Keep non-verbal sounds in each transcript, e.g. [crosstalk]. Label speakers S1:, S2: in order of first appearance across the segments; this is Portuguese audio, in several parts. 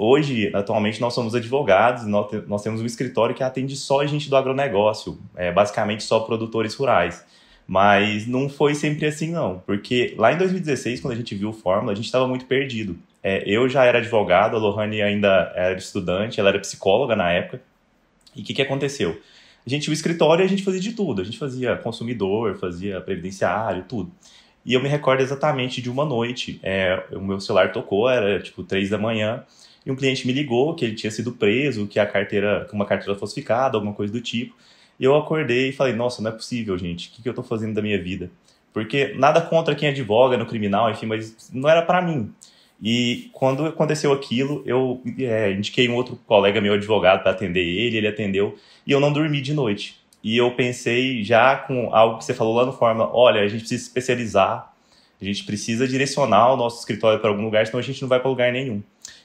S1: Hoje, atualmente, nós somos advogados, nós temos um escritório que atende só gente do agronegócio, é, basicamente só produtores rurais. Mas não foi sempre assim, não. Porque lá em 2016, quando a gente viu o Fórmula, a gente estava muito perdido. É, eu já era advogado, a Lohane ainda era estudante, ela era psicóloga na época. E o que, que aconteceu? A gente, o escritório, a gente fazia de tudo. A gente fazia consumidor, fazia previdenciário, tudo. E eu me recordo exatamente de uma noite. É, o meu celular tocou, era tipo três da manhã, e um cliente me ligou que ele tinha sido preso, que a carteira, que uma carteira falsificada, alguma coisa do tipo. E eu acordei e falei, nossa, não é possível, gente. O que, que eu tô fazendo da minha vida? Porque nada contra quem advoga no criminal, enfim, mas não era para mim. E quando aconteceu aquilo, eu é, indiquei um outro colega meu advogado para atender ele, ele atendeu, e eu não dormi de noite. E eu pensei já com algo que você falou lá no Fórmula, olha, a gente precisa especializar, a gente precisa direcionar o nosso escritório para algum lugar, senão a gente não vai para lugar nenhum.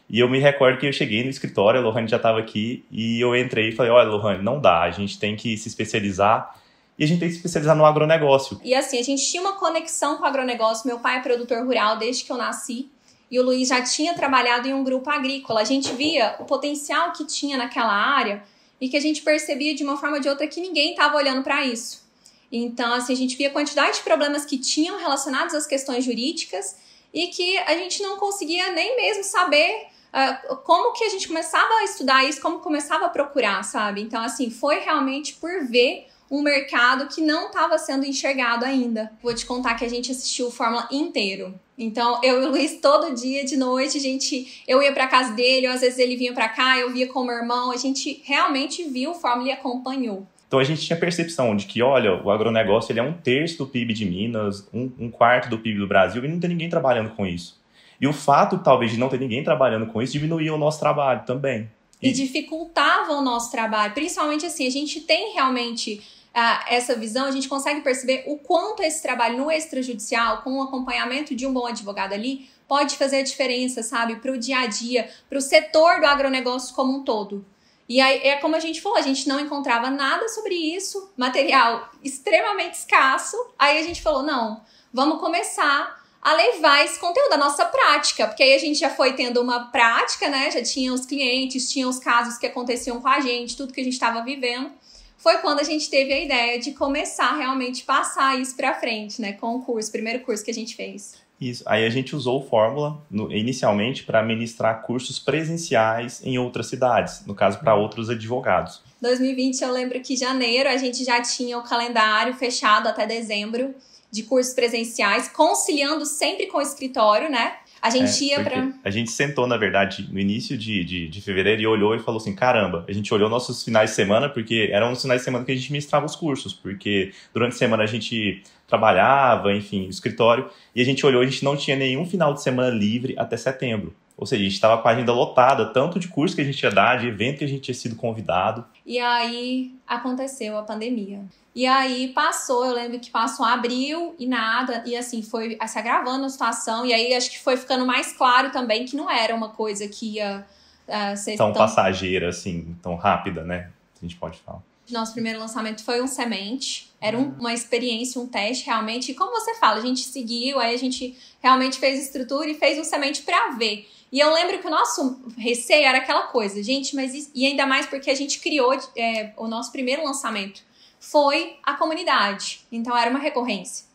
S1: E eu me recordo que eu cheguei no escritório, a Lohane já estava aqui, e eu entrei e falei: olha, Lohane, não dá, a gente tem que se especializar. E a gente tem que se especializar no agronegócio.
S2: E assim, a gente tinha uma conexão com o agronegócio. Meu pai é produtor rural desde que eu nasci. E o Luiz já tinha trabalhado em um grupo agrícola. A gente via o potencial que tinha naquela área e que a gente percebia de uma forma ou de outra que ninguém estava olhando para isso. Então, assim, a gente via a quantidade de problemas que tinham relacionados às questões jurídicas e que a gente não conseguia nem mesmo saber uh, como que a gente começava a estudar isso, como começava a procurar, sabe? Então, assim, foi realmente por ver um mercado que não estava sendo enxergado ainda. Vou te contar que a gente assistiu o Fórmula inteiro. Então, eu e o Luiz, todo dia de noite, a gente, eu ia para casa dele, ou às vezes ele vinha para cá, eu via com meu irmão, a gente realmente viu o Fórmula e acompanhou.
S1: Então a gente tinha percepção de que, olha, o agronegócio ele é um terço do PIB de Minas, um, um quarto do PIB do Brasil, e não tem ninguém trabalhando com isso. E o fato, talvez, de não ter ninguém trabalhando com isso diminuía o nosso trabalho também.
S2: E, e dificultava o nosso trabalho. Principalmente assim, a gente tem realmente uh, essa visão, a gente consegue perceber o quanto esse trabalho no extrajudicial, com o acompanhamento de um bom advogado ali, pode fazer a diferença, sabe, para o dia a dia, para o setor do agronegócio como um todo. E aí é como a gente falou, a gente não encontrava nada sobre isso, material extremamente escasso. Aí a gente falou: não, vamos começar a levar esse conteúdo da nossa prática, porque aí a gente já foi tendo uma prática, né? Já tinha os clientes, tinha os casos que aconteciam com a gente, tudo que a gente estava vivendo. Foi quando a gente teve a ideia de começar realmente passar isso para frente, né? Com o curso, primeiro curso que a gente fez.
S1: Isso. Aí a gente usou o Fórmula no, inicialmente para ministrar cursos presenciais em outras cidades, no caso para outros advogados.
S2: 2020 eu lembro que janeiro a gente já tinha o calendário fechado até dezembro de cursos presenciais, conciliando sempre com o escritório, né? A gente é, ia para.
S1: A gente sentou, na verdade, no início de, de, de, fevereiro e olhou e falou assim: caramba, a gente olhou nossos finais de semana, porque eram os finais de semana que a gente ministrava os cursos, porque durante a semana a gente trabalhava, enfim, no escritório, e a gente olhou, a gente não tinha nenhum final de semana livre até setembro. Ou seja, a gente estava com a agenda lotada, tanto de curso que a gente ia dar, de evento que a gente tinha sido convidado.
S2: E aí aconteceu a pandemia. E aí passou, eu lembro que passou abril e nada, e assim, foi se agravando a situação, e aí acho que foi ficando mais claro também que não era uma coisa que ia uh, ser
S1: tão, tão passageira, assim, tão rápida, né? A gente pode falar.
S2: Nosso primeiro lançamento foi um semente, era um, uma experiência, um teste realmente. E como você fala, a gente seguiu, aí a gente realmente fez estrutura e fez um semente para ver. E eu lembro que o nosso receio era aquela coisa, gente, mas e ainda mais porque a gente criou é, o nosso primeiro lançamento foi a comunidade. Então era uma recorrência.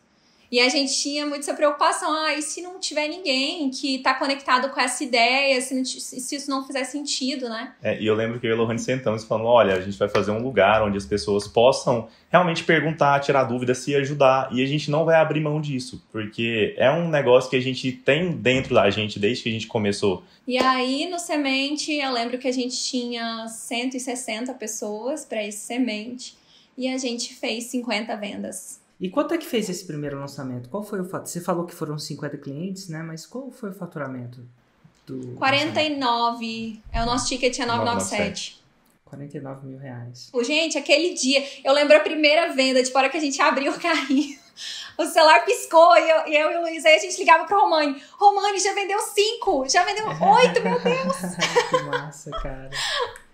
S2: E a gente tinha muito essa preocupação, ah, e se não tiver ninguém que está conectado com essa ideia, se, não, se, isso não fizer sentido, né?
S1: É, e eu lembro que eu e a Lohane sentamos falamos, olha, a gente vai fazer um lugar onde as pessoas possam realmente perguntar, tirar dúvidas, se ajudar, e a gente não vai abrir mão disso, porque é um negócio que a gente tem dentro da gente desde que a gente começou.
S2: E aí, no Semente, eu lembro que a gente tinha 160 pessoas para esse Semente, e a gente fez 50 vendas.
S3: E quanto é que fez esse primeiro lançamento? Qual foi o fato? Você falou que foram 50 clientes, né? Mas qual foi o faturamento?
S2: Do 49. É o nosso ticket é 997.
S3: 49 mil reais.
S2: Gente, aquele dia, eu lembro a primeira venda, de hora que a gente abriu o carrinho. [laughs] O celular piscou e eu, e eu e o Luiz, aí a gente ligava pra Romani. Romani, já vendeu cinco, já vendeu [laughs] oito, meu Deus. [laughs]
S3: que massa, cara.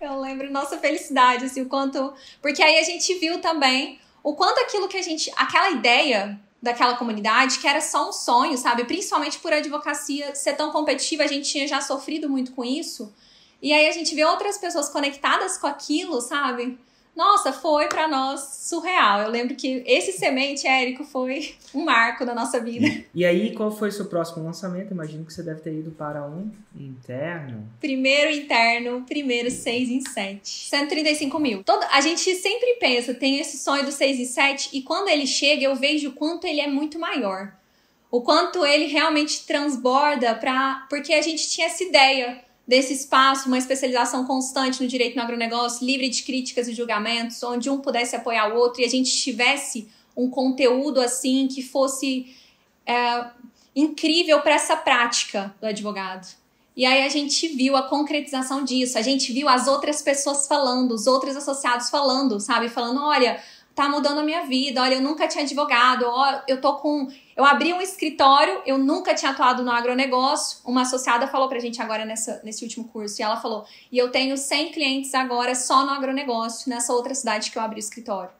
S2: Eu lembro nossa felicidade, assim, o quanto. Porque aí a gente viu também o quanto aquilo que a gente. aquela ideia daquela comunidade, que era só um sonho, sabe? Principalmente por advocacia ser tão competitiva, a gente tinha já sofrido muito com isso. E aí a gente vê outras pessoas conectadas com aquilo, sabe? Nossa, foi para nós surreal. Eu lembro que esse semente, Érico, foi um marco da nossa vida.
S3: E aí, qual foi o seu próximo lançamento? Imagino que você deve ter ido para um interno.
S2: Primeiro interno, primeiro 6 em 7. 135 mil. Todo, a gente sempre pensa, tem esse sonho do 6 em 7, e quando ele chega, eu vejo o quanto ele é muito maior. O quanto ele realmente transborda para. Porque a gente tinha essa ideia desse espaço, uma especialização constante no direito no agronegócio, livre de críticas e julgamentos, onde um pudesse apoiar o outro e a gente tivesse um conteúdo assim que fosse é, incrível para essa prática do advogado. E aí a gente viu a concretização disso, a gente viu as outras pessoas falando, os outros associados falando, sabe? Falando, olha, tá mudando a minha vida, olha, eu nunca tinha advogado, ó, eu tô com eu abri um escritório, eu nunca tinha atuado no agronegócio. Uma associada falou pra gente agora nessa, nesse último curso, e ela falou: e eu tenho 100 clientes agora só no agronegócio, nessa outra cidade que eu abri o escritório.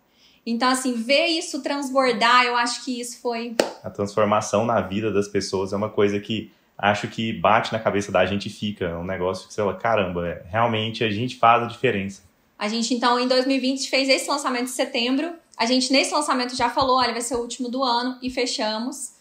S2: Então, assim, ver isso transbordar, eu acho que isso foi.
S1: A transformação na vida das pessoas é uma coisa que acho que bate na cabeça da gente e fica. É um negócio que você fala, caramba, é, realmente a gente faz a diferença.
S2: A gente, então, em 2020, fez esse lançamento em setembro. A gente, nesse lançamento, já falou: olha, vai ser o último do ano, e fechamos.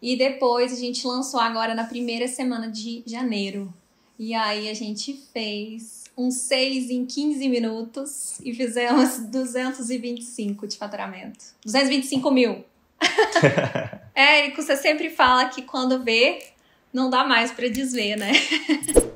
S2: E depois a gente lançou agora na primeira semana de janeiro. E aí a gente fez um 6 em 15 minutos e fizemos [laughs] 225 de faturamento. 225 mil. [laughs] Érico, você sempre fala que quando vê, não dá mais para desver, né? [laughs]